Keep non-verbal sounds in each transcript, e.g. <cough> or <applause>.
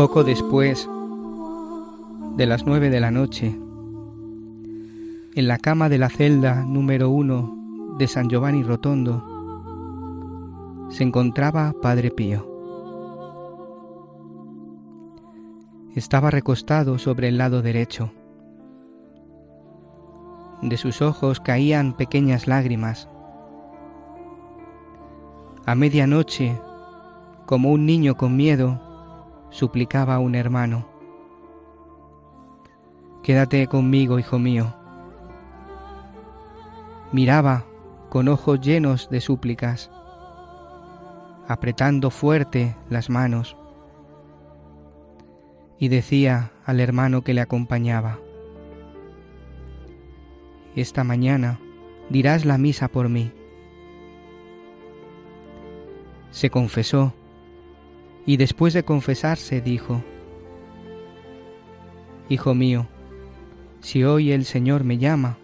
Poco después de las nueve de la noche, en la cama de la celda número uno de San Giovanni Rotondo, se encontraba Padre Pío. Estaba recostado sobre el lado derecho. De sus ojos caían pequeñas lágrimas. A medianoche, como un niño con miedo, suplicaba a un hermano. Quédate conmigo, hijo mío. Miraba con ojos llenos de súplicas, apretando fuerte las manos, y decía al hermano que le acompañaba, Esta mañana dirás la misa por mí. Se confesó y después de confesarse dijo, Hijo mío, si hoy el Señor me llama,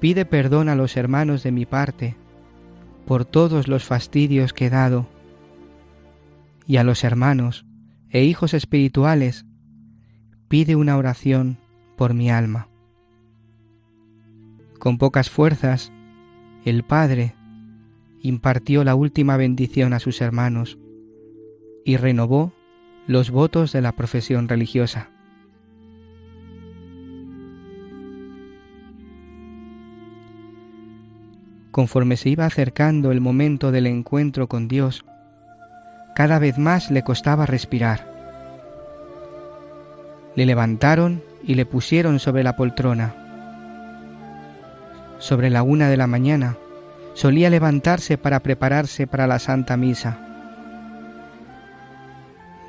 pide perdón a los hermanos de mi parte por todos los fastidios que he dado, y a los hermanos e hijos espirituales pide una oración por mi alma. Con pocas fuerzas, el Padre impartió la última bendición a sus hermanos y renovó los votos de la profesión religiosa. Conforme se iba acercando el momento del encuentro con Dios, cada vez más le costaba respirar. Le levantaron y le pusieron sobre la poltrona. Sobre la una de la mañana solía levantarse para prepararse para la Santa Misa.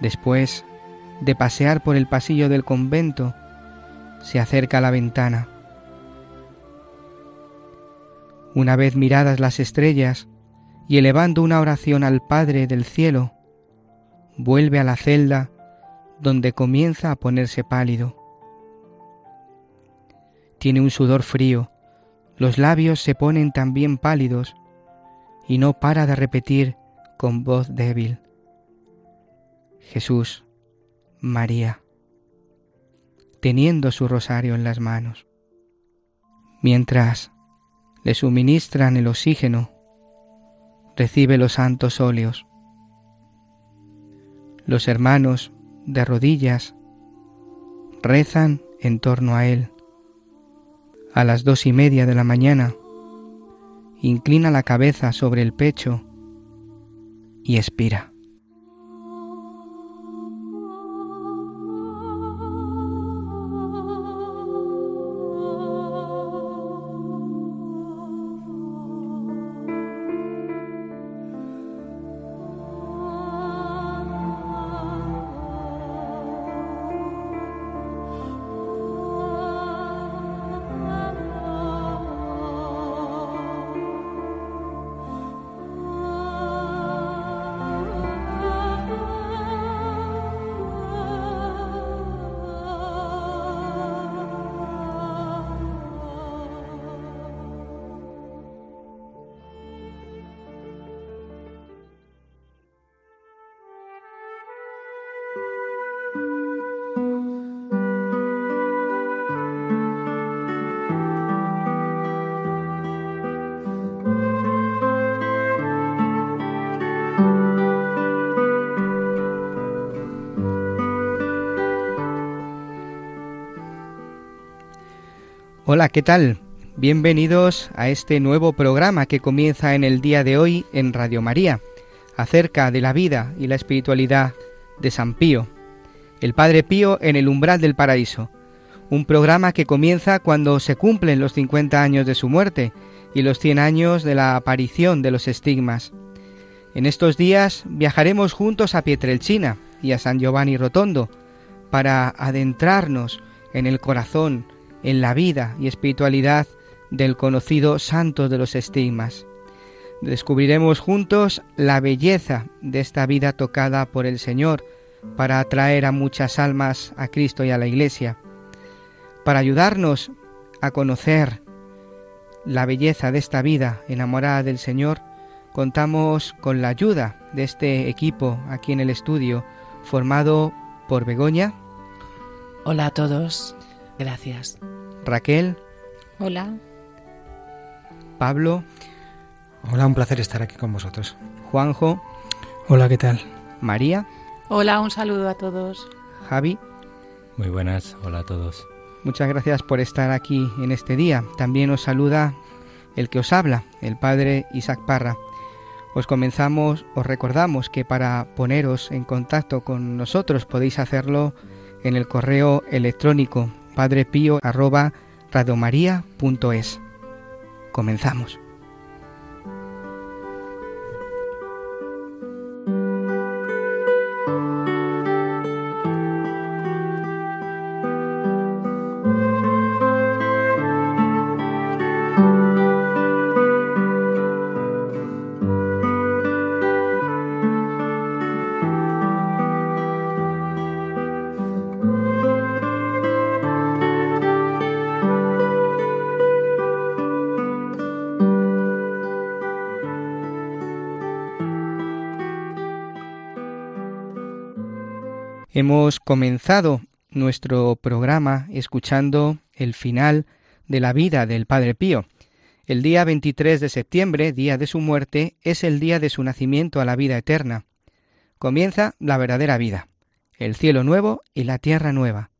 Después de pasear por el pasillo del convento, se acerca a la ventana. Una vez miradas las estrellas y elevando una oración al Padre del cielo, vuelve a la celda donde comienza a ponerse pálido. Tiene un sudor frío, los labios se ponen también pálidos y no para de repetir con voz débil. Jesús, María, teniendo su rosario en las manos. Mientras le suministran el oxígeno, recibe los santos óleos. Los hermanos, de rodillas, rezan en torno a él. A las dos y media de la mañana, inclina la cabeza sobre el pecho y expira. Hola, ¿qué tal? Bienvenidos a este nuevo programa que comienza en el día de hoy en Radio María, acerca de la vida y la espiritualidad de San Pío, el Padre Pío en el umbral del paraíso, un programa que comienza cuando se cumplen los 50 años de su muerte y los 100 años de la aparición de los estigmas. En estos días viajaremos juntos a Pietrelcina y a San Giovanni Rotondo para adentrarnos en el corazón, en la vida y espiritualidad del conocido santo de los estigmas. Descubriremos juntos la belleza de esta vida tocada por el Señor para atraer a muchas almas a Cristo y a la Iglesia. Para ayudarnos a conocer la belleza de esta vida enamorada del Señor, contamos con la ayuda de este equipo aquí en el estudio, formado por Begoña. Hola a todos, gracias. Raquel. Hola. Pablo. Hola, un placer estar aquí con vosotros. Juanjo. Hola, ¿qué tal? María. Hola, un saludo a todos. Javi. Muy buenas, hola a todos. Muchas gracias por estar aquí en este día. También os saluda el que os habla, el padre Isaac Parra. Os comenzamos, os recordamos que para poneros en contacto con nosotros podéis hacerlo en el correo electrónico padrepío@radiomaria.es. Comenzamos. Hemos comenzado nuestro programa escuchando el final de la vida del Padre Pío. El día 23 de septiembre, día de su muerte, es el día de su nacimiento a la vida eterna. Comienza la verdadera vida, el cielo nuevo y la tierra nueva.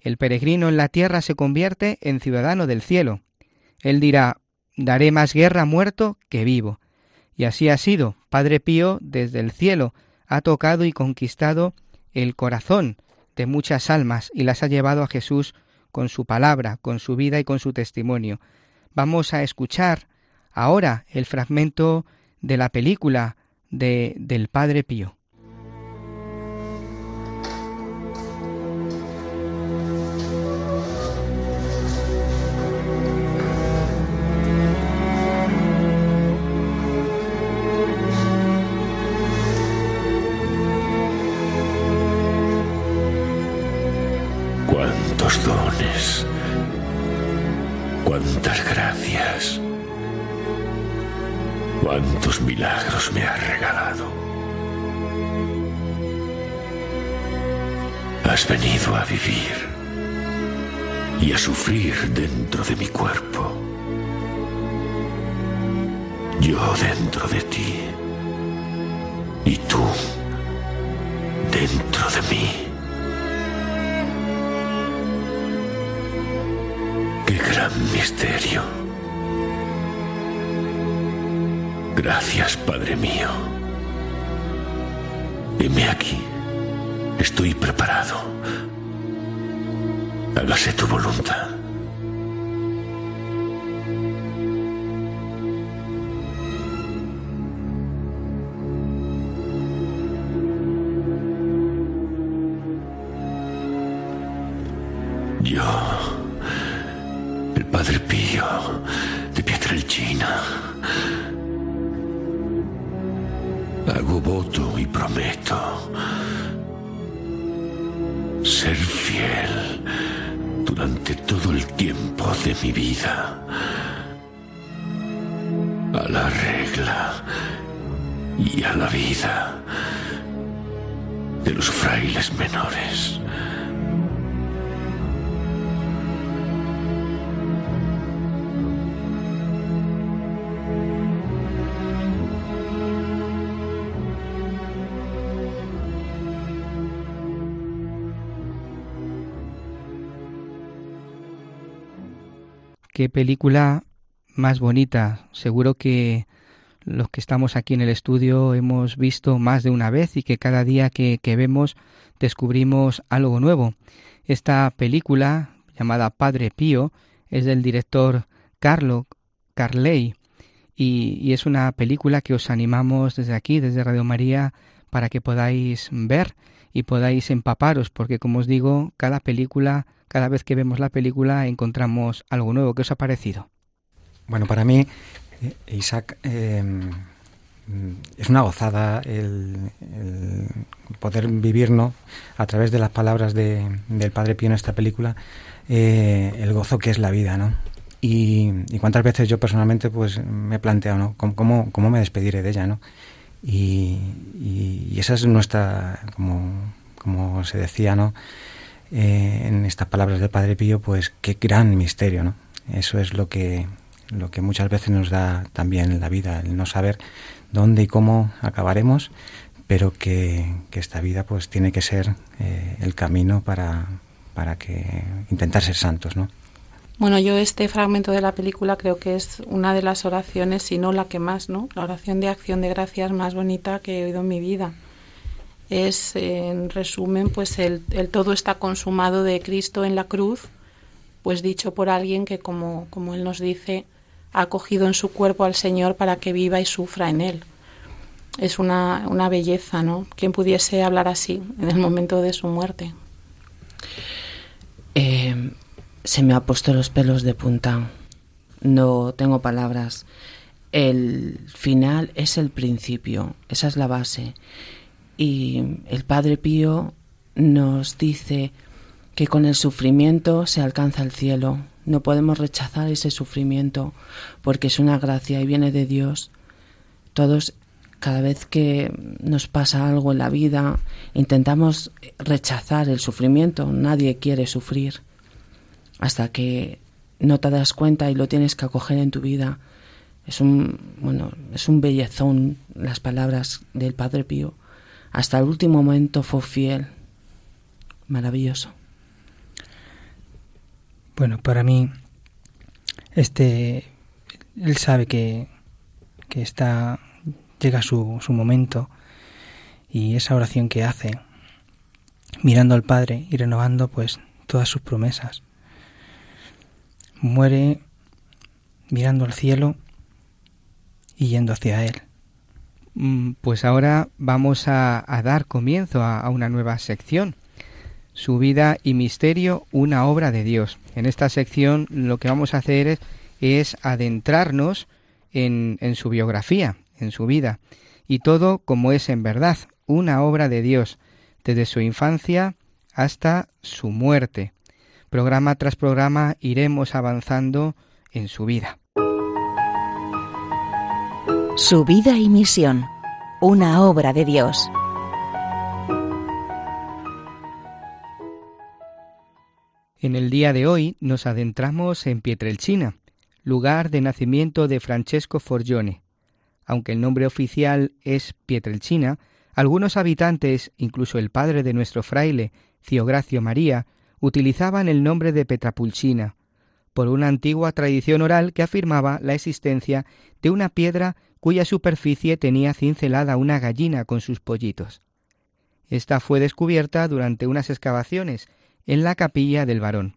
El peregrino en la tierra se convierte en ciudadano del cielo. Él dirá, daré más guerra muerto que vivo. Y así ha sido, Padre Pío desde el cielo ha tocado y conquistado el corazón de muchas almas y las ha llevado a Jesús con su palabra, con su vida y con su testimonio. Vamos a escuchar ahora el fragmento de la película de, del Padre Pío. Dones, cuántas gracias, cuántos milagros me has regalado. Has venido a vivir y a sufrir dentro de mi cuerpo. Yo dentro de ti y tú dentro de mí. Misterio. Gracias, Padre mío. Heme aquí. Estoy preparado. Hágase tu voluntad. Qué película más bonita. Seguro que los que estamos aquí en el estudio hemos visto más de una vez y que cada día que, que vemos descubrimos algo nuevo. Esta película, llamada Padre Pío, es del director Carlo Carley y, y, es una película que os animamos desde aquí, desde Radio María, para que podáis ver y podáis empaparos, porque como os digo, cada película, cada vez que vemos la película encontramos algo nuevo. ¿Qué os ha parecido? Bueno, para mí, eh, Isaac, eh, es una gozada el, el, poder vivir ¿no? a través de las palabras de, del Padre Pío en esta película eh, el gozo que es la vida, ¿no? Y, y, cuántas veces yo personalmente pues me he planteado, ¿no? ¿Cómo, cómo, cómo me despediré de ella, ¿no? Y, y, y, esa es nuestra, como, como se decía, ¿no? Eh, en estas palabras del Padre Pío, pues qué gran misterio, ¿no? Eso es lo que, lo que muchas veces nos da también la vida, el no saber dónde y cómo acabaremos, pero que, que esta vida pues tiene que ser eh, el camino para, para que intentar ser santos, ¿no? Bueno, yo este fragmento de la película creo que es una de las oraciones, si no la que más, ¿no? La oración de acción de gracias más bonita que he oído en mi vida. Es, en resumen, pues el, todo está consumado de Cristo en la cruz, pues dicho por alguien que, como, él nos dice, ha acogido en su cuerpo al Señor para que viva y sufra en él. Es una, una belleza, ¿no? ¿Quién pudiese hablar así en el momento de su muerte? Eh, se me ha puesto los pelos de punta. No tengo palabras. El final es el principio, esa es la base. Y el Padre Pío nos dice que con el sufrimiento se alcanza el cielo. No podemos rechazar ese sufrimiento porque es una gracia y viene de Dios. Todos, cada vez que nos pasa algo en la vida, intentamos rechazar el sufrimiento. Nadie quiere sufrir hasta que no te das cuenta y lo tienes que acoger en tu vida. Es un, bueno, es un bellezón las palabras del Padre Pío. Hasta el último momento fue fiel. Maravilloso. Bueno, para mí, este, él sabe que, que está, llega su, su momento y esa oración que hace, mirando al Padre y renovando pues todas sus promesas muere mirando al cielo y yendo hacia él. Mm, pues ahora vamos a, dar comienzo a, una nueva sección. Su vida y misterio, una obra de Dios. En esta sección lo que vamos a hacer es, adentrarnos en, en su biografía, en su vida, y todo como es en verdad, una obra de Dios, desde su infancia hasta su muerte programa tras programa iremos avanzando en su vida. Su vida y misión, una obra de Dios. En el día de hoy nos adentramos en Pietrelcina, lugar de nacimiento de Francesco Forgione. Aunque el nombre oficial es Pietrelcina, algunos habitantes, incluso el padre de nuestro fraile, Ciogracio María, utilizaban el nombre de Petrapulchina, por una antigua tradición oral que afirmaba la existencia de una piedra cuya superficie tenía cincelada una gallina con sus pollitos. Esta fue descubierta durante unas excavaciones en la capilla del varón.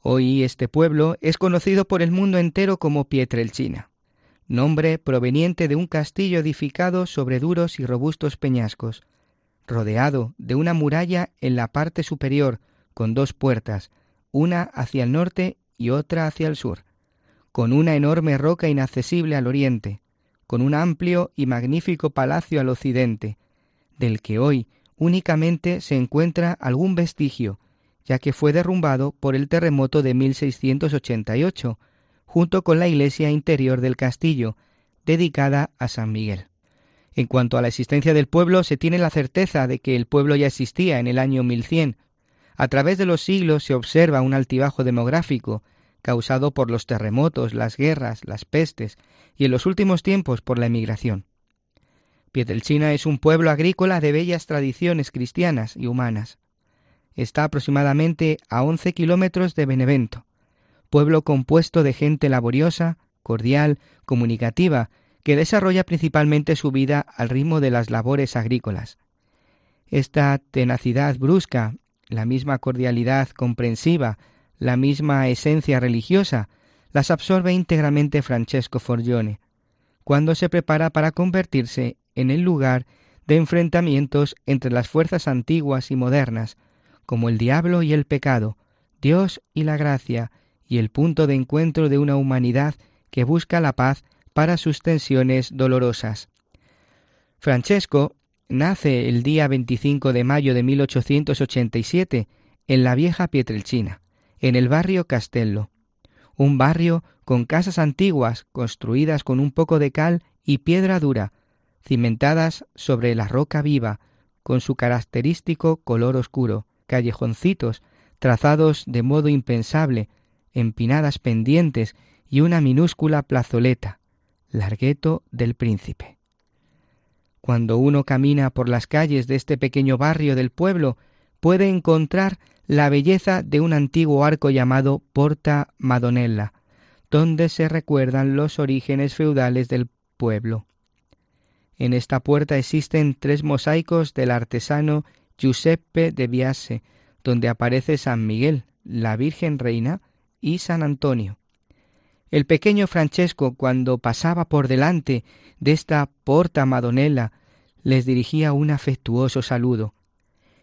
Hoy este pueblo es conocido por el mundo entero como Pietrelchina, nombre proveniente de un castillo edificado sobre duros y robustos peñascos, rodeado de una muralla en la parte superior con dos puertas, una hacia el norte y otra hacia el sur, con una enorme roca inaccesible al oriente, con un amplio y magnífico palacio al occidente, del que hoy únicamente se encuentra algún vestigio, ya que fue derrumbado por el terremoto de 1688, junto con la iglesia interior del castillo, dedicada a San Miguel. En cuanto a la existencia del pueblo, se tiene la certeza de que el pueblo ya existía en el año 1100, a través de los siglos se observa un altibajo demográfico causado por los terremotos, las guerras, las pestes y en los últimos tiempos por la emigración. Pietrelcina es un pueblo agrícola de bellas tradiciones cristianas y humanas. Está aproximadamente a 11 kilómetros de Benevento. pueblo compuesto de gente laboriosa, cordial, comunicativa, que desarrolla principalmente su vida al ritmo de las labores agrícolas. Esta tenacidad brusca, la misma cordialidad comprensiva, la misma esencia religiosa, las absorbe íntegramente Francesco Forgione, cuando se prepara para convertirse en el lugar de enfrentamientos entre las fuerzas antiguas y modernas, como el diablo y el pecado, Dios y la gracia, y el punto de encuentro de una humanidad que busca la paz para sus tensiones dolorosas. Francesco nace el día 25 de mayo de 1887 en la vieja Pietrelcina, en el barrio Castello, un barrio con casas antiguas construidas con un poco de cal y piedra dura, cimentadas sobre la roca viva, con su característico color oscuro, callejoncitos trazados de modo impensable, empinadas pendientes y una minúscula plazoleta, Largueto del Príncipe. Cuando uno camina por las calles de este pequeño barrio del pueblo, puede encontrar la belleza de un antiguo arco llamado Porta Madonella, donde se recuerdan los orígenes feudales del pueblo. En esta puerta existen tres mosaicos del artesano Giuseppe de Biase, donde aparece San Miguel, la Virgen Reina y San Antonio. El pequeño Francesco, cuando pasaba por delante de esta porta madonela, les dirigía un afectuoso saludo.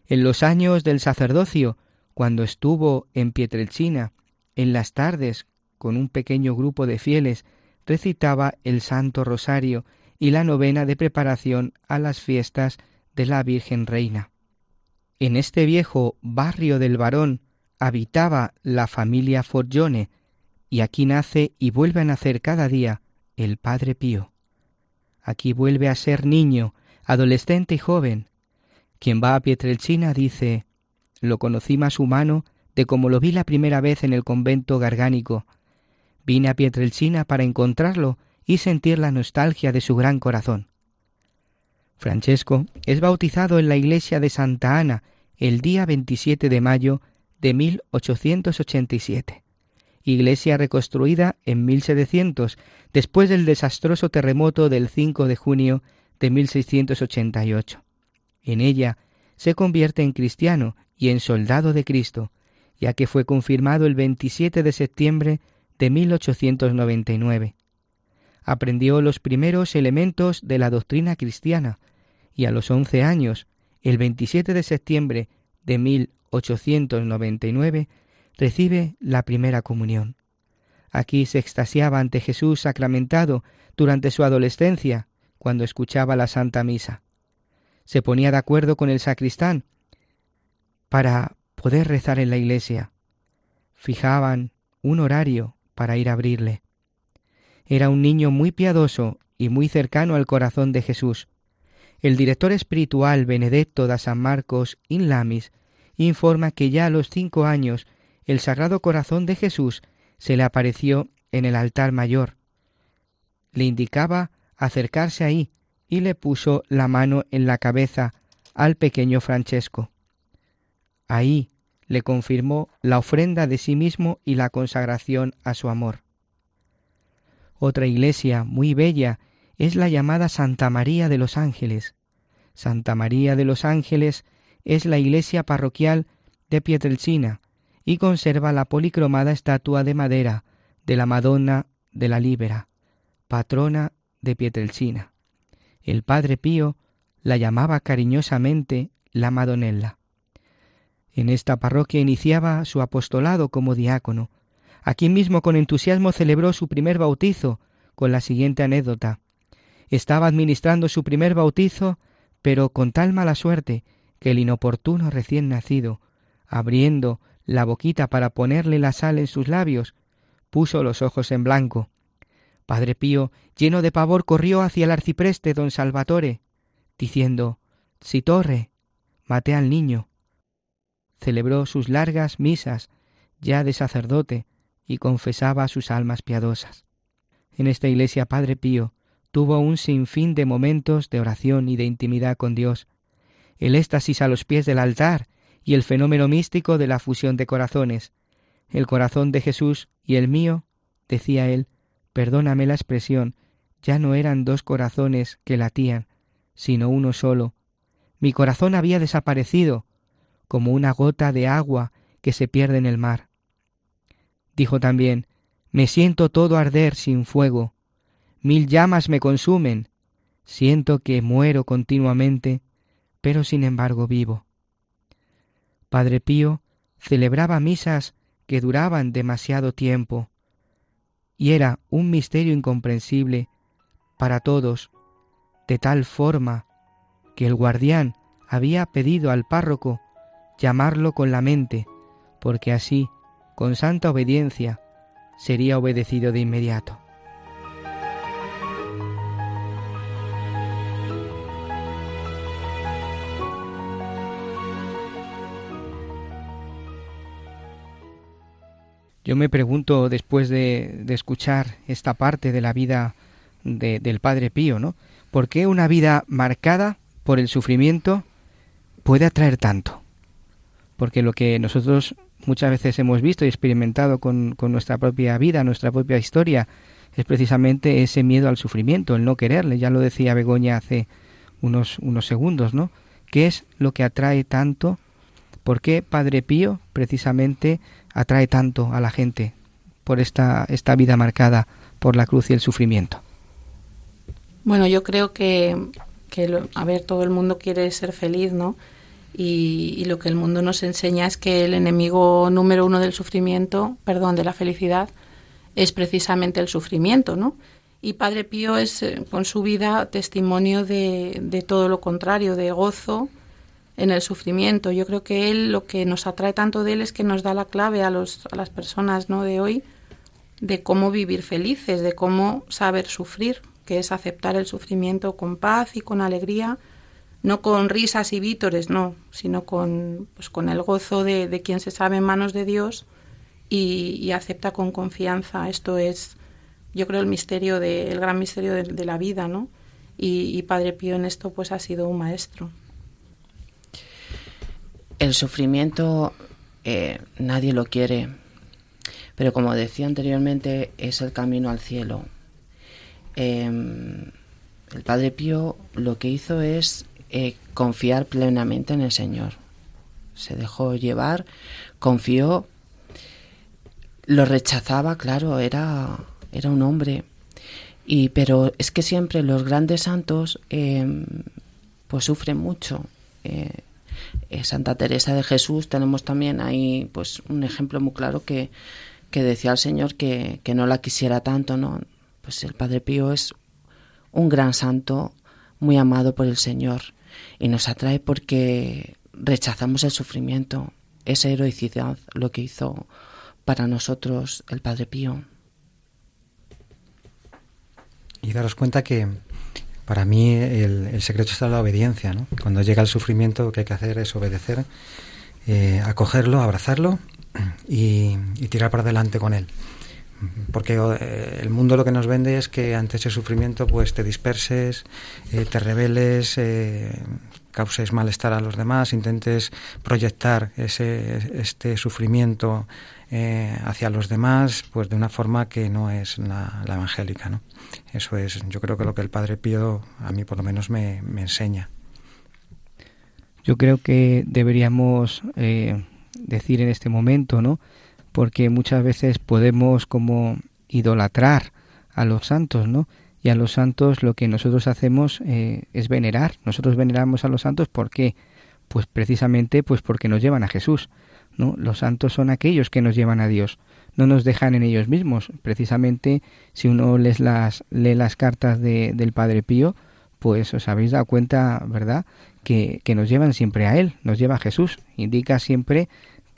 En los años del sacerdocio, cuando estuvo en Pietrelcina, en las tardes, con un pequeño grupo de fieles, recitaba el Santo Rosario y la novena de preparación a las fiestas de la Virgen Reina. En este viejo barrio del varón habitaba la familia Forgione, y aquí nace y vuelve a nacer cada día el Padre Pío. Aquí vuelve a ser niño, adolescente y joven. Quien va a Pietrelcina dice, lo conocí más humano de como lo vi la primera vez en el convento gargánico. Vine a Pietrelcina para encontrarlo y sentir la nostalgia de su gran corazón. Francesco es bautizado en la iglesia de Santa Ana el día 27 de mayo de 1887, iglesia reconstruida en 1700 después del desastroso terremoto del 5 de junio de 1688. En ella se convierte en cristiano y en soldado de Cristo, ya que fue confirmado el 27 de septiembre de 1899 aprendió los primeros elementos de la doctrina cristiana y a los once años, el 27 de septiembre de 1899, recibe la primera comunión. Aquí se extasiaba ante Jesús sacramentado durante su adolescencia, cuando escuchaba la Santa Misa. Se ponía de acuerdo con el sacristán para poder rezar en la iglesia. Fijaban un horario para ir a abrirle. Era un niño muy piadoso y muy cercano al corazón de Jesús. El director espiritual Benedetto da San Marcos in Lamis informa que ya a los cinco años el Sagrado Corazón de Jesús se le apareció en el altar mayor. Le indicaba acercarse ahí y le puso la mano en la cabeza al pequeño Francesco. Ahí le confirmó la ofrenda de sí mismo y la consagración a su amor. Otra iglesia muy bella es la llamada Santa María de los Ángeles. Santa María de los Ángeles es la iglesia parroquial de Pietrelcina y conserva la policromada estatua de madera de la Madonna de la Líbera, patrona de Pietrelcina. El padre Pío la llamaba cariñosamente la Madonella. En esta parroquia iniciaba su apostolado como diácono, Aquí mismo con entusiasmo celebró su primer bautizo, con la siguiente anécdota. Estaba administrando su primer bautizo, pero con tal mala suerte que el inoportuno recién nacido, abriendo la boquita para ponerle la sal en sus labios, puso los ojos en blanco. Padre Pío, lleno de pavor, corrió hacia el arcipreste don Salvatore, diciendo Si torre, maté al niño. Celebró sus largas misas, ya de sacerdote, y confesaba sus almas piadosas. En esta iglesia Padre Pío tuvo un sinfín de momentos de oración y de intimidad con Dios, el éxtasis a los pies del altar y el fenómeno místico de la fusión de corazones, El corazón de Jesús y el mío, decía él, perdóname la expresión, ya no eran dos corazones que latían, sino uno solo. Mi corazón había desaparecido, como una gota de agua que se pierde en el mar. Dijo también, Me siento todo arder sin fuego, mil llamas me consumen, siento que muero continuamente, pero sin embargo vivo. Padre Pío celebraba misas que duraban demasiado tiempo, y era un misterio incomprensible para todos, de tal forma que el guardián había pedido al párroco llamarlo con la mente, porque así, con santa obediencia, sería obedecido de inmediato. Yo me pregunto, después de, escuchar esta parte de la vida del Padre Pío, ¿no? ¿Por qué una vida marcada por el sufrimiento puede atraer tanto? Porque lo que nosotros muchas veces hemos visto y experimentado con, con nuestra propia vida, nuestra propia historia, es precisamente ese miedo al sufrimiento, el no quererle. Ya lo decía Begoña hace unos, unos segundos, ¿no? ¿Qué es lo que atrae tanto? ¿Por qué Padre Pío precisamente atrae tanto a la gente por esta, esta vida marcada por la cruz y el sufrimiento? Bueno, yo creo que, que a ver, todo el mundo quiere ser feliz, ¿no? Y, y, lo que el mundo nos enseña es que el enemigo número uno del sufrimiento, perdón, de la felicidad, es precisamente el sufrimiento, ¿no? Y Padre Pío es eh, con su vida testimonio de, de todo lo contrario, de gozo, en el sufrimiento. Yo creo que él lo que nos atrae tanto de él es que nos da la clave a, los, a las personas ¿no? de hoy de cómo vivir felices, de cómo saber sufrir, que es aceptar el sufrimiento con paz y con alegría, no con risas y vítores, no, sino con, pues, con el gozo de, de quien se sabe en manos de Dios y, acepta con confianza. Esto es, yo creo, el misterio de, el gran misterio de, la vida, ¿no? Y, y Padre Pío en esto pues ha sido un maestro. El sufrimiento eh, nadie lo quiere, pero como decía anteriormente, es el camino al cielo. Em, el Padre Pío lo que hizo es eh, confiar plenamente en el Señor. Se dejó llevar, confió, lo rechazaba, claro, era, era un hombre. Y, pero es que siempre los grandes santos em, pues sufren mucho. Eh, eh, Santa Teresa de Jesús tenemos también ahí pues un ejemplo muy claro que, que decía al Señor que, que, no la quisiera tanto, ¿no? Pues el Padre Pío es un gran santo, muy amado por el Señor, y nos atrae porque rechazamos el sufrimiento, esa heroicidad, lo que hizo para nosotros el Padre Pío. Y daros cuenta que para mí el, secreto está en la obediencia. ¿no? Cuando llega el sufrimiento, lo que hay que hacer es obedecer, eh, acogerlo, abrazarlo y, tirar para adelante con él. Porque eh, el mundo lo que nos vende es que ante ese sufrimiento pues te disperses, eh, te rebeles, causes malestar a los demás, intentes proyectar ese, este sufrimiento hacia los demás pues de una forma que no es la, evangélica. ¿no? Eso es, yo creo que lo que el Padre Pío a mí por lo menos me, enseña. Yo creo que deberíamos eh, decir en este momento, ¿no? Porque muchas veces podemos como idolatrar a los santos, ¿no? Y a los santos lo que nosotros hacemos eh, es venerar. Nosotros veneramos a los santos ¿por qué? Pues precisamente pues porque nos llevan a Jesús, ¿no? Los santos son aquellos que nos llevan a Dios no nos dejan en ellos mismos. Precisamente, si uno les las, lee las cartas de, del Padre Pío, pues os habéis dado cuenta, ¿verdad?, que, que, nos llevan siempre a Él, nos lleva a Jesús. Indica siempre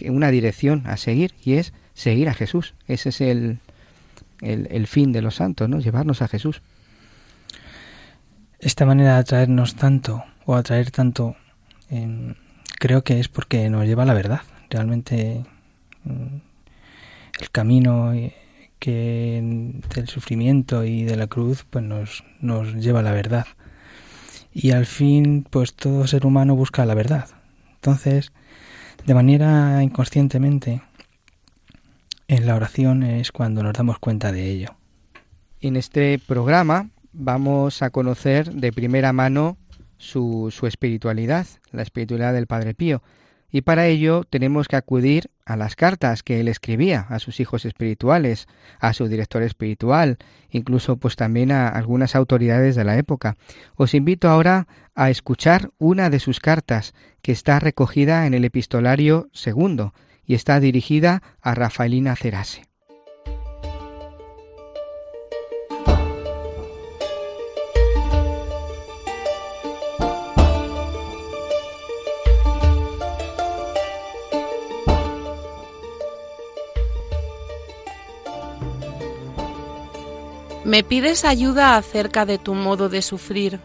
una dirección a seguir y es seguir a Jesús. Ese es el, el, el fin de los santos, ¿no? Llevarnos a Jesús. Esta manera de atraernos tanto o atraer tanto, creo que es porque nos lleva a la verdad. Realmente mm, el camino eh, que del sufrimiento y de la cruz pues nos, nos lleva a la verdad. Y al fin, pues todo ser humano busca la verdad. Entonces, de manera inconscientemente, en la oración es cuando nos damos cuenta de ello. En este programa vamos a conocer de primera mano su, su espiritualidad, la espiritualidad del Padre Pío. Y para ello tenemos que acudir a las cartas que él escribía a sus hijos espirituales, a su director espiritual, incluso pues también a algunas autoridades de la época. Os invito ahora a escuchar una de sus cartas que está recogida en el epistolario segundo y está dirigida a Rafaelina Cerase. Me pides ayuda acerca de tu modo de sufrir,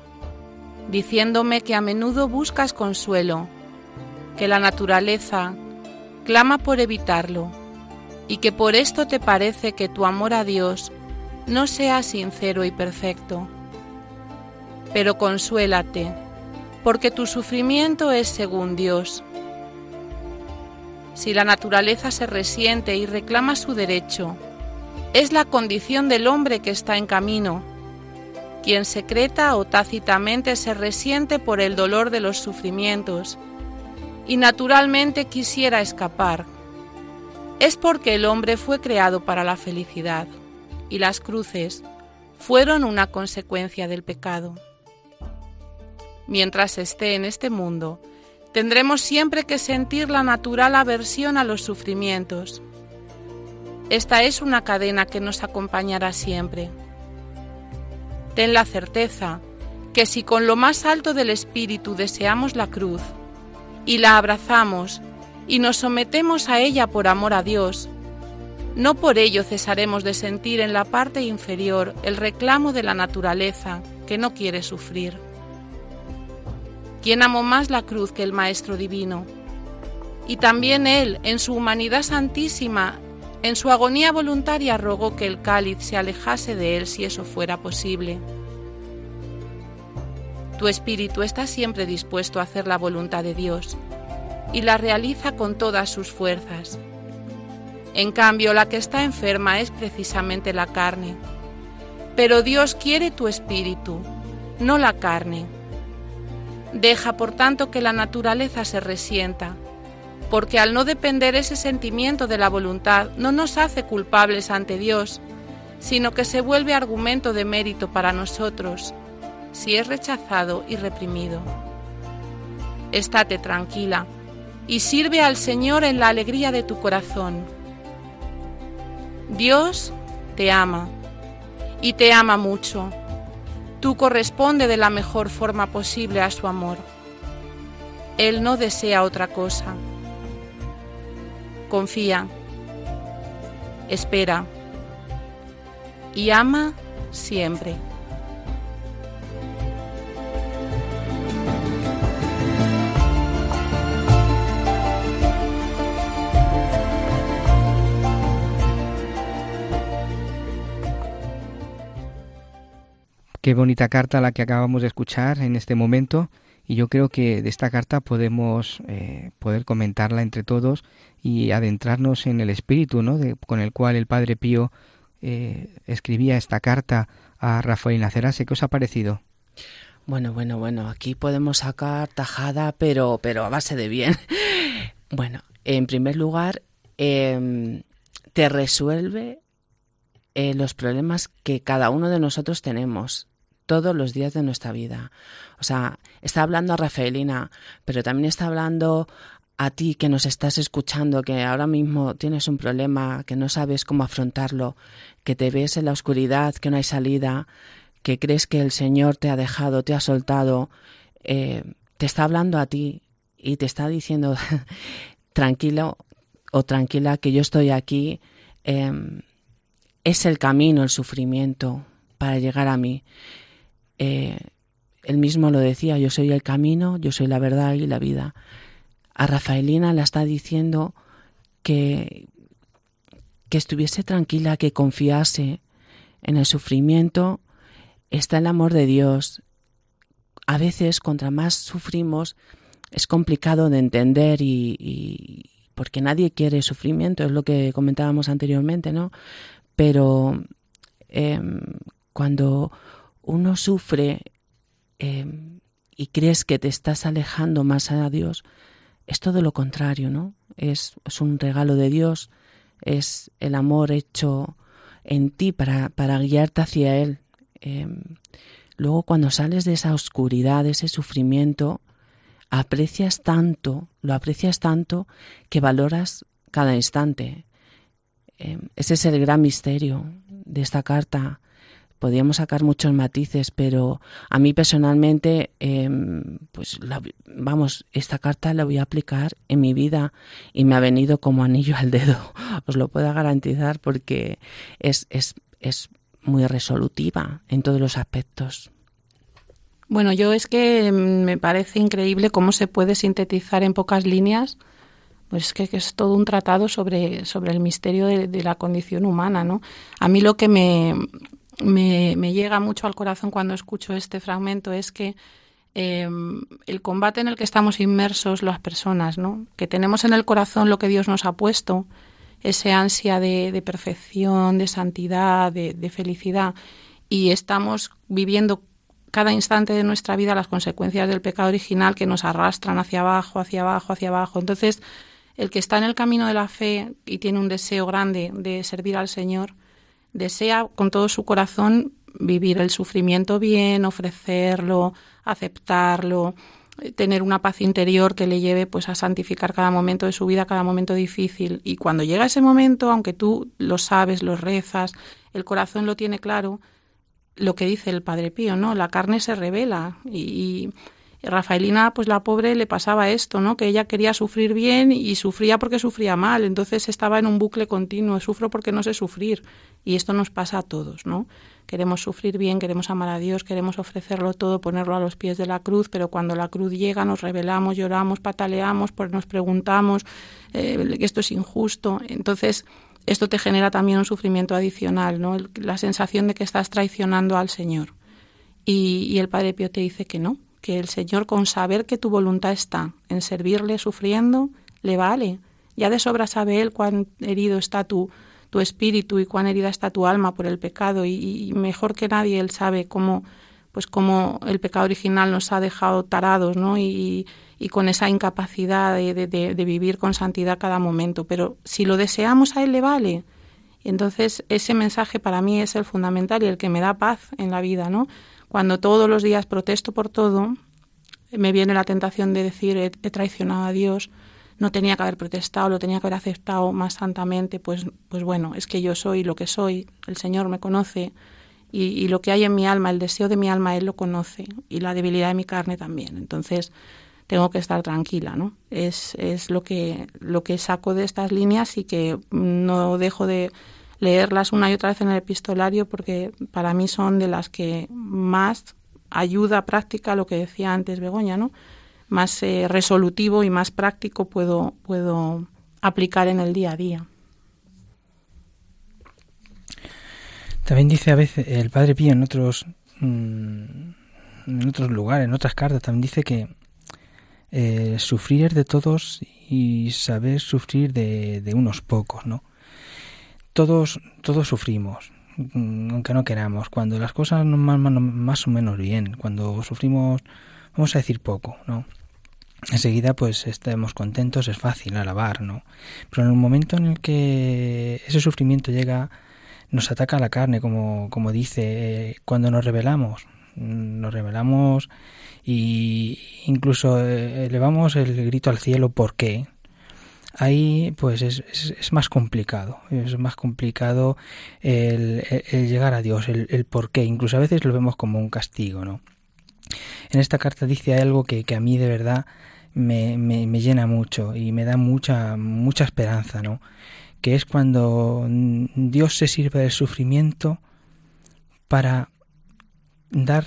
diciéndome que a menudo buscas consuelo, que la naturaleza clama por evitarlo y que por esto te parece que tu amor a Dios no sea sincero y perfecto. Pero consuélate, porque tu sufrimiento es según Dios. Si la naturaleza se resiente y reclama su derecho, es la condición del hombre que está en camino, quien secreta o tácitamente se resiente por el dolor de los sufrimientos y naturalmente quisiera escapar. Es porque el hombre fue creado para la felicidad y las cruces fueron una consecuencia del pecado. Mientras esté en este mundo, tendremos siempre que sentir la natural aversión a los sufrimientos esta es una cadena que nos acompañará siempre. Ten la certeza que si con lo más alto del Espíritu deseamos la cruz y la abrazamos y nos sometemos a ella por amor a Dios, no por ello cesaremos de sentir en la parte inferior el reclamo de la naturaleza que no quiere sufrir. ¿Quién amó más la cruz que el Maestro Divino? Y también Él, en su humanidad santísima, en su agonía voluntaria rogó que el cáliz se alejase de él si eso fuera posible. Tu espíritu está siempre dispuesto a hacer la voluntad de Dios y la realiza con todas sus fuerzas. En cambio, la que está enferma es precisamente la carne. Pero Dios quiere tu espíritu, no la carne. Deja, por tanto, que la naturaleza se resienta porque al no depender ese sentimiento de la voluntad no nos hace culpables ante Dios, sino que se vuelve argumento de mérito para nosotros, si es rechazado y reprimido. Estate tranquila y sirve al Señor en la alegría de tu corazón. Dios te ama y te ama mucho. Tú corresponde de la mejor forma posible a su amor. Él no desea otra cosa confía, espera y ama siempre. Qué bonita carta la que acabamos de escuchar en este momento y yo creo que de esta carta podemos eh, poder comentarla entre todos y adentrarnos en el espíritu ¿no? con el cual el Padre Pío eh, escribía esta carta a Rafael Nacerase. ¿Qué os ha parecido? Bueno, bueno, bueno, aquí podemos sacar tajada, pero, pero a base de bien. <laughs> bueno, en primer lugar, em, te resuelve eh, los problemas que cada uno de nosotros tenemos todos los días de nuestra vida. O sea, está hablando a Rafaelina, pero también está hablando a ti que nos estás escuchando, que ahora mismo tienes un problema, que no sabes cómo afrontarlo, que te ves en la oscuridad, que no hay salida, que crees que el Señor te ha dejado, te ha soltado, eh, te está hablando a ti y te está diciendo, <laughs> tranquilo o tranquila, que yo estoy aquí, em, es el camino, el sufrimiento para llegar a mí. Eh, él mismo lo decía, yo soy el camino, yo soy la verdad y la vida a Rafaelina la está diciendo que, que estuviese tranquila, que confiase en el sufrimiento, está el amor de Dios. A veces, contra más sufrimos, es complicado de entender y, porque nadie quiere sufrimiento, es lo que comentábamos anteriormente, ¿no? Pero em, cuando uno sufre em, y crees que te estás alejando más a Dios, es todo lo contrario, ¿no? Es, es un regalo de Dios, es el amor hecho en ti para, para guiarte hacia Él. Em, luego cuando sales de esa oscuridad, de ese sufrimiento, aprecias tanto, lo aprecias tanto que valoras cada instante. Em, ese es el gran misterio de esta carta. Podríamos sacar muchos matices, pero a mí personalmente, em, pues vamos, esta carta la voy a aplicar en mi vida y me ha venido como anillo al dedo. <laughs> Os lo puedo garantizar porque es, es, es muy resolutiva en todos los aspectos. Bueno, yo es que mm, me parece increíble cómo se puede sintetizar en pocas líneas, pues que, que es todo un tratado sobre, sobre el misterio de, la condición humana, ¿no? A mí lo que me, me, llega mucho al corazón cuando escucho este fragmento es que em, el combate en el que estamos inmersos las personas, ¿no? Que tenemos en el corazón lo que Dios nos ha puesto, ese ansia de, de perfección, de santidad, de, de felicidad, y estamos viviendo cada instante de nuestra vida las consecuencias del pecado original que nos arrastran hacia abajo, hacia abajo, hacia abajo. Entonces, el que está en el camino de la fe y tiene un deseo grande de servir al Señor, desea con todo su corazón vivir el sufrimiento bien, ofrecerlo, aceptarlo, tener una paz interior que le lleve pues a santificar cada momento de su vida, cada momento difícil. Y cuando llega ese momento, aunque tú lo sabes, lo rezas, el corazón lo tiene claro, lo que dice el Padre Pío, ¿no? La carne se revela y, Rafaelina, pues la pobre le pasaba esto, ¿no? Que ella quería sufrir bien y sufría porque sufría mal, entonces estaba en un bucle continuo, sufro porque no sé sufrir y esto nos pasa a todos, ¿no? Queremos sufrir bien, queremos amar a Dios, queremos ofrecerlo todo, ponerlo a los pies de la cruz, pero cuando la cruz llega nos rebelamos, lloramos, pataleamos, pues nos preguntamos eh, esto es injusto, entonces esto te genera también un sufrimiento adicional, ¿no? la sensación de que estás traicionando al Señor. Y, el Padre Pío te dice que no, que el Señor con saber que tu voluntad está en servirle sufriendo, le vale. Ya de sobra sabe Él cuán herido está tu, tu espíritu y cuán herida está tu alma por el pecado y, mejor que nadie Él sabe cómo, pues cómo el pecado original nos ha dejado tarados, ¿no? Y, y con esa incapacidad de, vivir con santidad cada momento. Pero si lo deseamos a Él le vale. Entonces ese mensaje para mí es el fundamental y el que me da paz en la vida, ¿no? Cuando todos los días protesto por todo, me viene la tentación de decir he, traicionado a Dios, no tenía que haber protestado, lo tenía que haber aceptado más santamente, pues, pues bueno, es que yo soy lo que soy, el Señor me conoce y, y, lo que hay en mi alma, el deseo de mi alma, Él lo conoce y la debilidad de mi carne también. Entonces, tengo que estar tranquila, ¿no? Es, es lo, que, lo que saco de estas líneas y que no dejo de leerlas una y otra vez en el epistolario porque para mí son de las que más ayuda práctica, lo que decía antes Begoña, ¿no? Más eh, resolutivo y más práctico puedo, puedo aplicar en el día a día. También dice a veces el Padre Pío en otros mm, en otros lugares, en otras cartas, también dice que eh, sufrir de todos y saber sufrir de, unos pocos, ¿no? Todos, todos sufrimos, aunque no queramos, cuando las cosas no van más o menos bien, cuando sufrimos, vamos a decir poco, ¿no? Enseguida pues estemos contentos, es fácil alabar, ¿no? Pero en el momento en el que ese sufrimiento llega, nos ataca la carne, como, como dice, cuando nos rebelamos, nos rebelamos y incluso eh, elevamos el grito al cielo ¿por qué? Ahí pues es, es, más complicado. Es más complicado el, llegar a Dios el, el, por qué. Incluso a veces lo vemos como un castigo no en esta carta dice algo que, que a mí de verdad me, me, llena mucho y me da mucha mucha esperanza no que es cuando Dios se sirve del sufrimiento para dar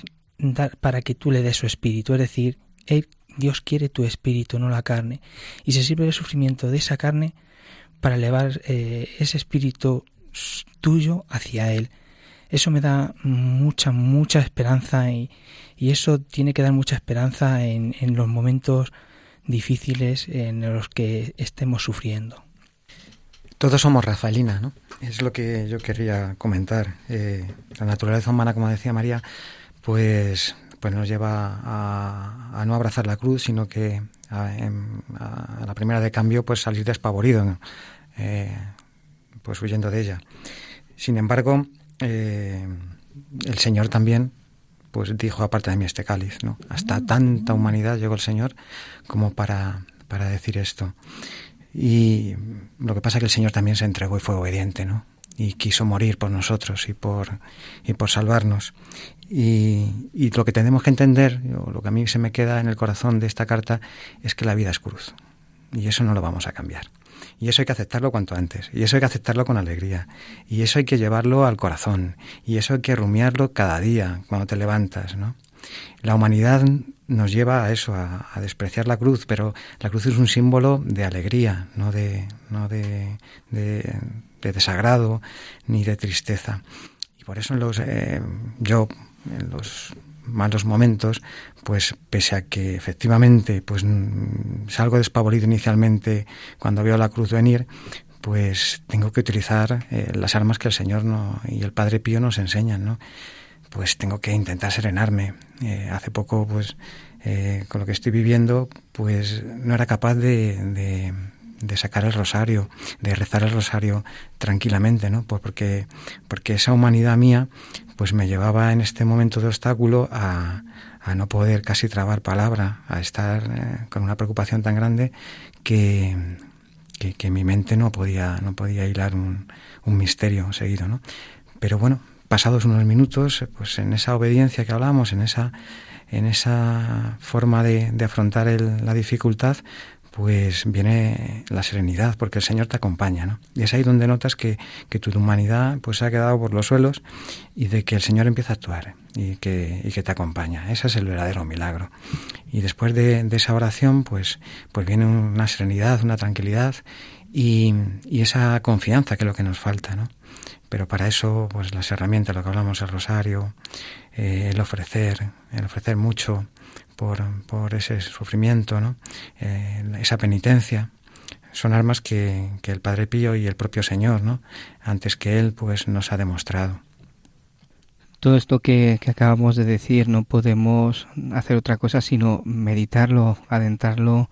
para que tú le des su espíritu. Es decir, Dios quiere tu espíritu, no la carne. Y se sirve el sufrimiento de esa carne para elevar eh, ese espíritu tuyo hacia Él. Eso me da mucha, mucha esperanza y, eso tiene que dar mucha esperanza en, en los momentos difíciles en los que estemos sufriendo. Todos somos Rafaelina, ¿no? Es lo que yo quería comentar. Eh, la naturaleza humana, como decía María, pues, pues nos lleva a, no abrazar la cruz, sino que a, la primera de cambio, pues salir despavorido, eh, pues huyendo de ella. Sin embargo, eh, el Señor también pues dijo, aparte de mí este cáliz, ¿no? Hasta tanta humanidad llegó el Señor como para, para decir esto. Y lo que pasa es que el Señor también se entregó y fue obediente, ¿no? Y quiso morir por nosotros y por, y por salvarnos. Y, lo que tenemos que entender, o lo que a mí se me queda en el corazón de esta carta, es que la vida es cruz. Y eso no lo vamos a cambiar. Y eso hay que aceptarlo cuanto antes. Y eso hay que aceptarlo con alegría. Y eso hay que llevarlo al corazón. Y eso hay que rumiarlo cada día cuando te levantas, ¿no? La humanidad nos lleva a eso, a, despreciar la cruz, pero la cruz es un símbolo de alegría, no de, no de, desagrado ni de tristeza. Y por eso los, eh, yo, en los malos momentos, pues pese a que efectivamente pues mm, salgo despavorido inicialmente cuando veo la cruz venir, pues tengo que utilizar eh, las armas que el Señor y el Padre Pío nos enseñan, ¿no? Pues tengo que intentar serenarme. Eh, hace poco, pues, con lo que estoy viviendo, pues no era capaz de, de, sacar el rosario, de rezar el rosario tranquilamente, ¿no? Porque, porque esa humanidad mía, pues me llevaba en este momento de obstáculo a, a no poder casi trabar palabra, a estar eh, con una preocupación tan grande que, que, mi mente no podía, no podía hilar un, un misterio seguido, ¿no? Pero bueno, pasados unos minutos, pues en esa obediencia que hablamos, en esa, en esa forma de, de afrontar la dificultad, pues viene la serenidad, porque el Señor te acompaña, ¿no? Y es ahí donde notas que, que tu humanidad pues ha quedado por los suelos y de que el Señor empieza a actuar y que, y que te acompaña. Ese es el verdadero milagro. Y después de, de esa oración, pues, pues viene una serenidad, una tranquilidad y, y, esa confianza que es lo que nos falta, ¿no? Pero para eso, pues las herramientas, lo que hablamos, el rosario, eh, el ofrecer, el ofrecer mucho, por, ese sufrimiento. Eh, esa penitencia, son armas que, el Padre Pío y el propio Señor, ¿no? antes que Él, pues nos ha demostrado. Todo esto que, que, acabamos de decir no podemos hacer otra cosa sino meditarlo, adentrarlo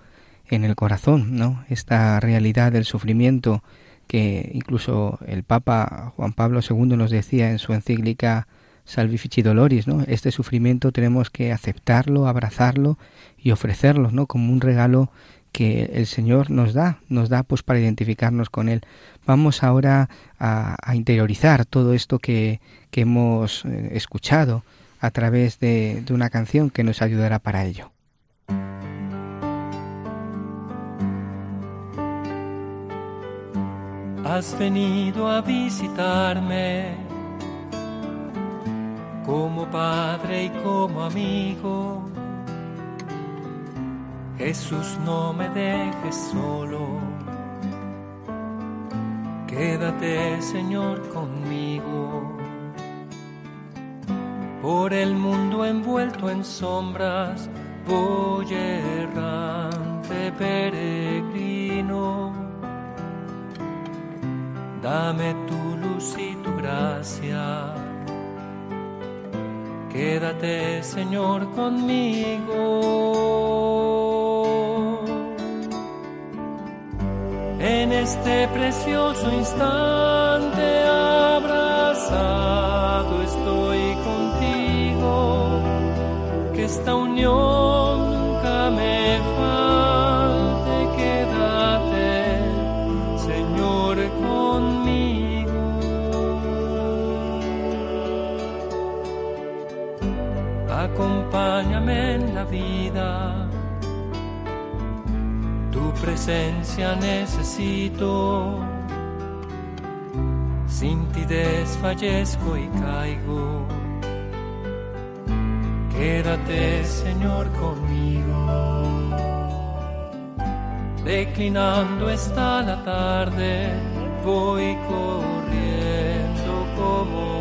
en el corazón, ¿no? Esta realidad del sufrimiento que incluso el Papa Juan Pablo II nos decía en su encíclica salvifici doloris, ¿no? Este sufrimiento tenemos que aceptarlo, abrazarlo y ofrecerlo, ¿no? Como un regalo que el Señor nos da, nos da pues para identificarnos con Él. Vamos ahora a, interiorizar todo esto que, que hemos eh, escuchado a través de, de una canción que nos ayudará para ello. Has venido a visitarme como padre y como amigo. Jesús, no me dejes solo. Quédate, Señor, conmigo. Por el mundo envuelto en sombras, voy errante peregrino. Dame tu luz y tu gracia Quédate, Señor, conmigo. En este precioso instante abrazado estoy contigo, que esta unión nunca me acompáñame en la vida. Tu presencia necesito. Sin ti desfallezco y caigo. Quédate, Señor, conmigo. Declinando está la tarde, voy corriendo como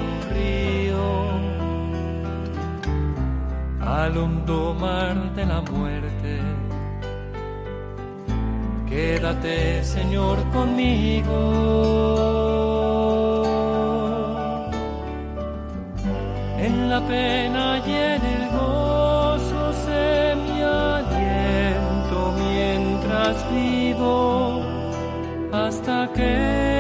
al hondo mar de la muerte. Quédate, Señor, conmigo. En la pena y en el gozo sé mi aliento mientras vivo hasta que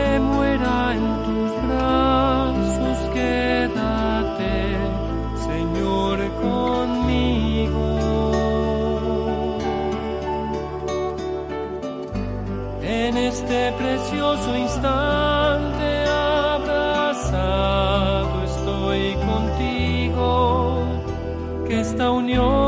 precioso instante abrazado estoy contigo, que esta unión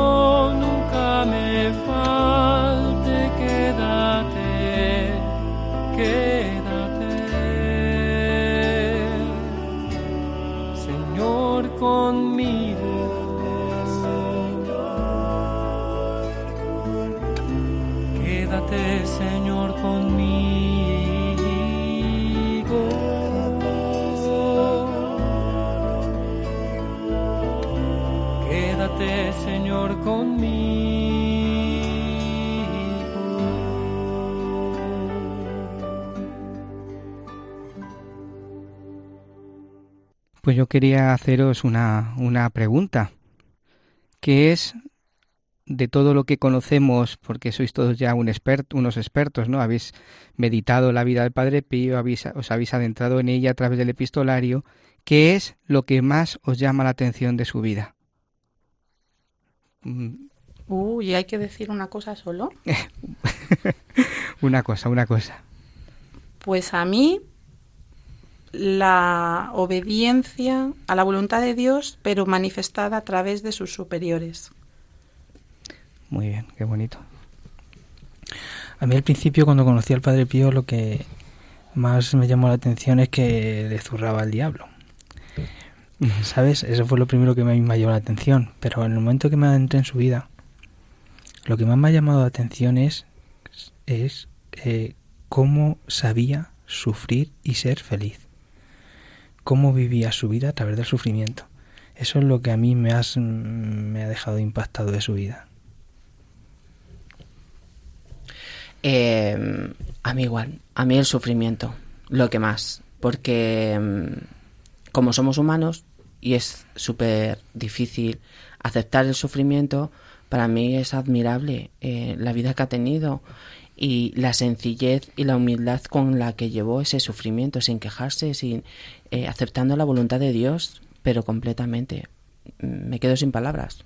Pues yo quería haceros una, una pregunta, que es de todo lo que conocemos, porque sois todos ya un unos expertos, ¿no? Habéis meditado la vida del Padre Pío, habéis, os habéis adentrado en ella a través del epistolario. ¿Qué es lo que más os llama la atención de su vida? Mm, Uy, hay que decir una cosa solo. <laughs> una cosa, una cosa. Pues a mí la obediencia a la voluntad de Dios, pero manifestada a través de sus superiores. Muy bien, qué bonito. A mí al principio cuando conocí al Padre Pío lo que más me llamó la atención es que le zurraba al diablo. ¿Sabes? Eso fue lo primero que me, me llamó la atención. Pero en el momento que me adentré en su vida, lo que más me ha llamado la atención es, es eh, cómo sabía sufrir y ser feliz. Cómo vivía su vida a través del sufrimiento. Eso es lo que a mí me, me ha dejado impactado de su vida. Eh, a mí igual, a mí el sufrimiento, lo que más, porque mm, como somos humanos y es súper difícil aceptar el sufrimiento, para mí es admirable eh, la vida que ha tenido y la sencillez y la humildad con la que llevó ese sufrimiento, sin quejarse, sin eh, aceptando la voluntad de Dios, pero completamente. Me quedo sin palabras.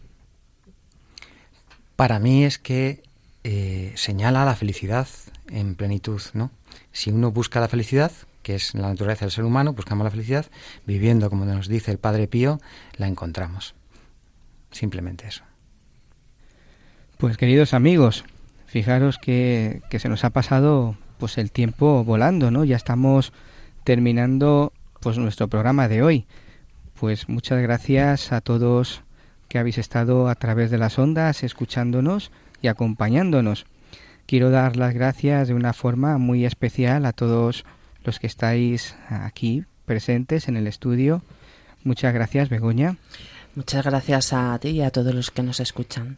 Para mí es que eh, señala la felicidad en plenitud, ¿no? Si uno busca la felicidad, que es la naturaleza del ser humano, buscamos la felicidad, viviendo como nos dice el Padre Pío, la encontramos. Simplemente eso. Pues queridos amigos, fijaros que, que se nos ha pasado pues el tiempo volando, ¿no? Ya estamos terminando pues nuestro programa de hoy. Pues muchas gracias a todos que habéis estado a través de las ondas escuchándonos y acompañándonos. Quiero dar las gracias de una forma muy especial a todos los que estáis aquí presentes en el estudio. Muchas gracias, Begoña. Muchas gracias a ti y a todos los que nos escuchan.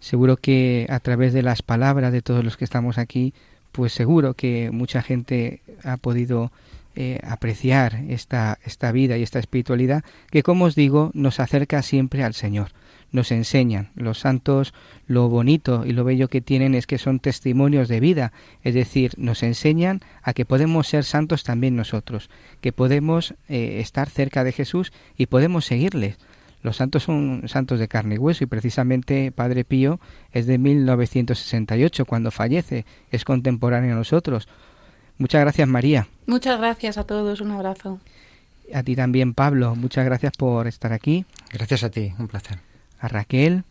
Seguro que a través de las palabras de todos los que estamos aquí, pues seguro que mucha gente ha podido eh, apreciar esta, esta vida y esta espiritualidad que, como os digo, nos acerca siempre al Señor nos enseñan. Los santos lo bonito y lo bello que tienen es que son testimonios de vida, es decir, nos enseñan a que podemos ser santos también nosotros, que podemos eh, estar cerca de Jesús y podemos seguirles. Los santos son santos de carne y hueso y precisamente Padre Pío es de 1968 cuando fallece, es contemporáneo a nosotros. Muchas gracias María. Muchas gracias a todos, un abrazo. A ti también Pablo, muchas gracias por estar aquí. Gracias a ti, un placer a Raquel.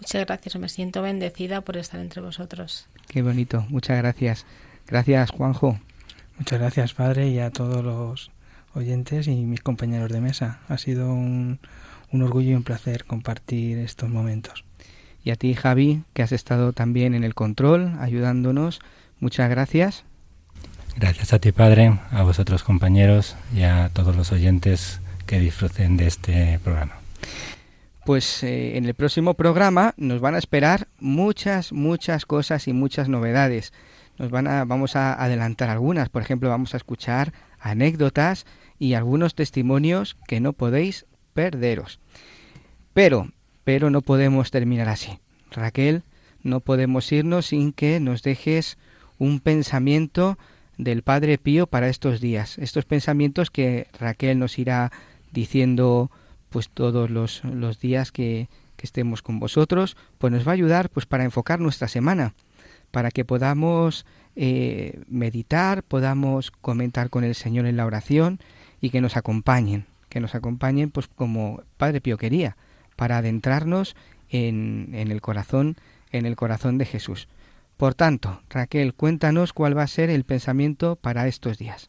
Muchas gracias, me siento bendecida por estar entre vosotros. Qué bonito, muchas gracias. Gracias, Juanjo. Muchas gracias, padre, y a todos los oyentes y mis compañeros de mesa. Ha sido un, un orgullo y un placer compartir estos momentos. Y a ti, Javi, que has estado también en el control, ayudándonos. Muchas gracias. Gracias a ti, Padre, a vosotros, compañeros, y a todos los oyentes que disfruten de este programa pues eh, en el próximo programa nos van a esperar muchas, muchas cosas y muchas novedades. nos van a, vamos a adelantar algunas. Por ejemplo, vamos a escuchar anécdotas y algunos testimonios que no podéis perderos. Pero, pero no podemos terminar así. Raquel, no podemos irnos sin que nos dejes un pensamiento del Padre Pío para estos días. Estos pensamientos que Raquel nos irá diciendo pues todos los, los días que, que estemos con vosotros, pues nos va a ayudar pues para enfocar nuestra semana, para que podamos eh, meditar, podamos comentar con el Señor en la oración y que nos acompañen, que nos acompañen pues como Padre Pío quería, para adentrarnos en, en el corazón, en el corazón de Jesús. Por tanto, Raquel, cuéntanos cuál va a ser el pensamiento para estos días.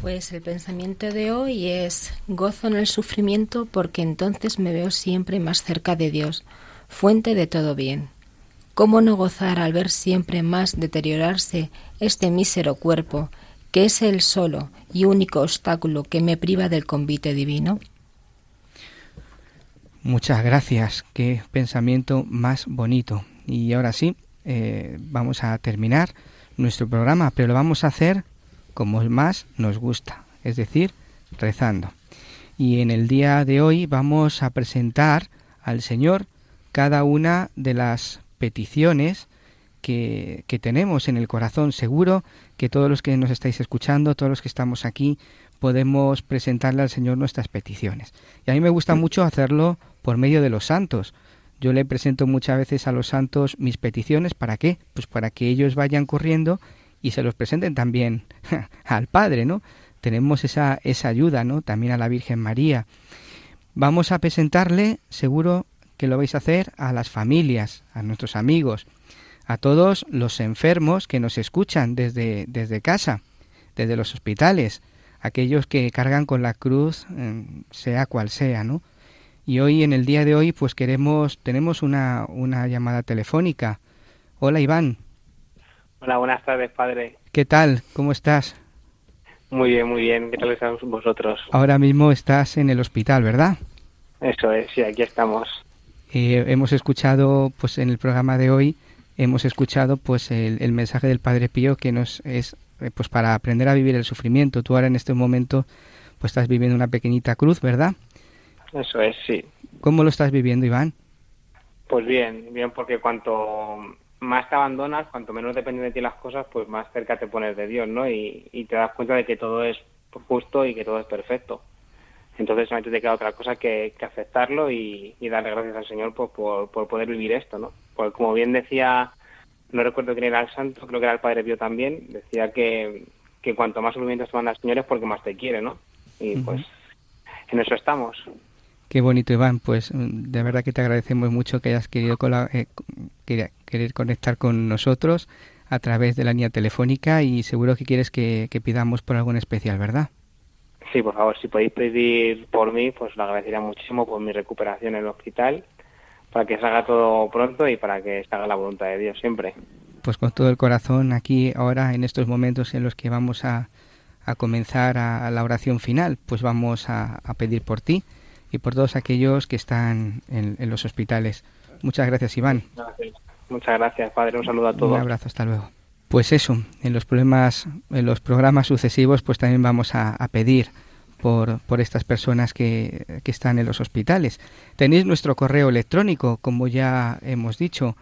Pues el pensamiento de hoy es gozo en el sufrimiento porque entonces me veo siempre más cerca de Dios, fuente de todo bien. ¿Cómo no gozar al ver siempre más deteriorarse este mísero cuerpo, que es el solo y único obstáculo que me priva del convite divino? Muchas gracias, qué pensamiento más bonito. Y ahora sí, eh, vamos a terminar nuestro programa, pero lo vamos a hacer como más nos gusta, es decir, rezando. Y en el día de hoy vamos a presentar al Señor cada una de las peticiones que, que, tenemos en el corazón. Seguro que todos los que nos estáis escuchando, todos los que estamos aquí, podemos presentarle al Señor nuestras peticiones. Y a mí me gusta mucho hacerlo por medio de los santos. Yo le presento muchas veces a los santos mis peticiones. ¿Para qué? Pues para que ellos vayan corriendo y se los presenten también <laughs> al Padre, ¿no? Tenemos esa, esa ayuda, ¿no? También a la Virgen María. Vamos a presentarle, seguro que lo vais a hacer, a las familias, a nuestros amigos, a todos los enfermos que nos escuchan desde, desde casa, desde los hospitales, aquellos que cargan con la cruz, sea cual sea, ¿no? Y hoy, en el día de hoy, pues queremos, tenemos una, una llamada telefónica. Hola Iván. Hola, buenas tardes, padre. ¿Qué tal? ¿Cómo estás? Muy bien, muy bien. ¿Qué tal están vosotros? Ahora mismo estás en el hospital, ¿verdad? Eso es, sí, aquí estamos. Eh, hemos escuchado, pues en el programa de hoy, hemos escuchado pues el, el, mensaje del Padre Pío que nos es eh, pues para aprender a vivir el sufrimiento. Tú ahora en este momento pues estás viviendo una pequeñita cruz, ¿verdad? Eso es, sí. ¿Cómo lo estás viviendo, Iván? Pues bien, bien porque cuanto más te abandonas, cuanto menos dependen de ti las cosas, pues más cerca te pones de Dios, ¿no? Y, y te das cuenta de que todo es justo y que todo es perfecto. Entonces solamente te queda otra cosa que, que aceptarlo y, y, darle gracias al Señor por, por poder vivir esto, ¿no? Porque como bien decía, no recuerdo quién era el santo, creo que era el Padre Pío también, decía que, que cuanto más sufrimientos te manda el Señor es porque más te quiere, ¿no? Y pues en eso estamos. Qué bonito, Iván. Pues de verdad que te agradecemos mucho que hayas querido eh, querer conectar con nosotros a través de la línea telefónica y seguro que quieres que, que, pidamos por algo en especial, ¿verdad? Sí, por favor, si podéis pedir por mí, pues lo agradecería muchísimo por mi recuperación en el hospital, para que salga todo pronto y para que salga la voluntad de Dios siempre. Pues con todo el corazón aquí ahora en estos momentos en los que vamos a, a comenzar a, a, la oración final, pues vamos a, a pedir por ti y por todos aquellos que están en, en los hospitales. Muchas gracias, Iván. Gracias. Muchas gracias, padre. Un saludo a todos. Un abrazo, hasta luego. Pues eso, en los problemas, en los programas sucesivos, pues también vamos a, pedir por, por estas personas que, que, están en los hospitales. Tenéis nuestro correo electrónico, como ya hemos dicho,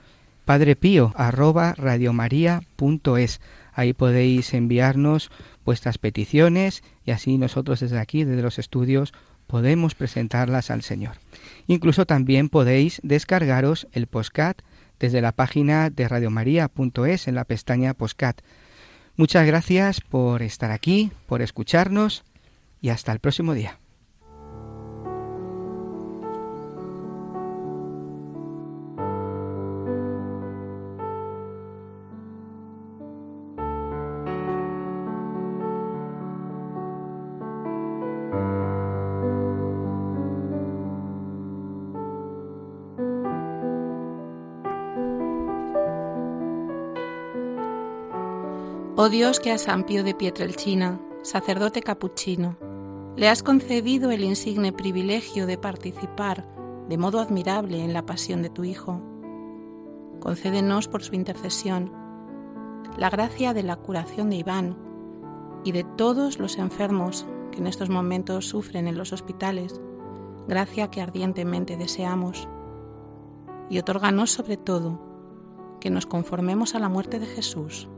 padrepío arroba radiomaria.es. Ahí podéis enviarnos vuestras peticiones y así nosotros desde aquí, desde los estudios, podemos presentarlas al Señor. Incluso también podéis descargaros el postcat desde la página de radiomaria.es en la pestaña postcat. Muchas gracias por estar aquí, por escucharnos y hasta el próximo día. Dios que a San Pío de Pietrelcina, sacerdote capuchino, le has concedido el insigne privilegio de participar de modo admirable en la pasión de tu Hijo. Concédenos por su intercesión la gracia de la curación de Iván y de todos los enfermos que en estos momentos sufren en los hospitales, gracia que ardientemente deseamos. Y otórganos sobre todo que nos conformemos a la muerte de Jesús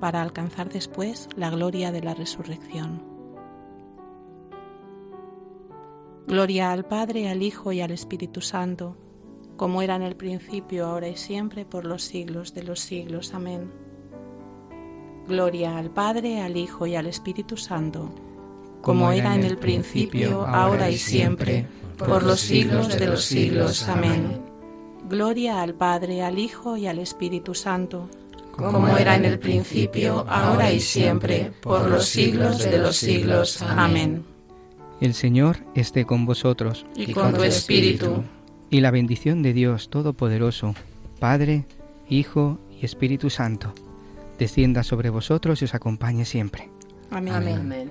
para alcanzar después la gloria de la resurrección. Gloria al Padre, al Hijo y al Espíritu Santo, como era en el principio, ahora y siempre, por los siglos de los siglos. Amén. Gloria al Padre, al Hijo y al Espíritu Santo, como era en el principio, ahora y siempre, por los siglos de los siglos. Amén. Gloria al Padre, al Hijo y al Espíritu Santo, como era en el principio, ahora y siempre, por los siglos de los siglos. Amén. El Señor esté con vosotros. Y con tu espíritu. Y la bendición de Dios Todopoderoso, Padre, Hijo y Espíritu Santo, descienda sobre vosotros y os acompañe siempre. Amén. Amén.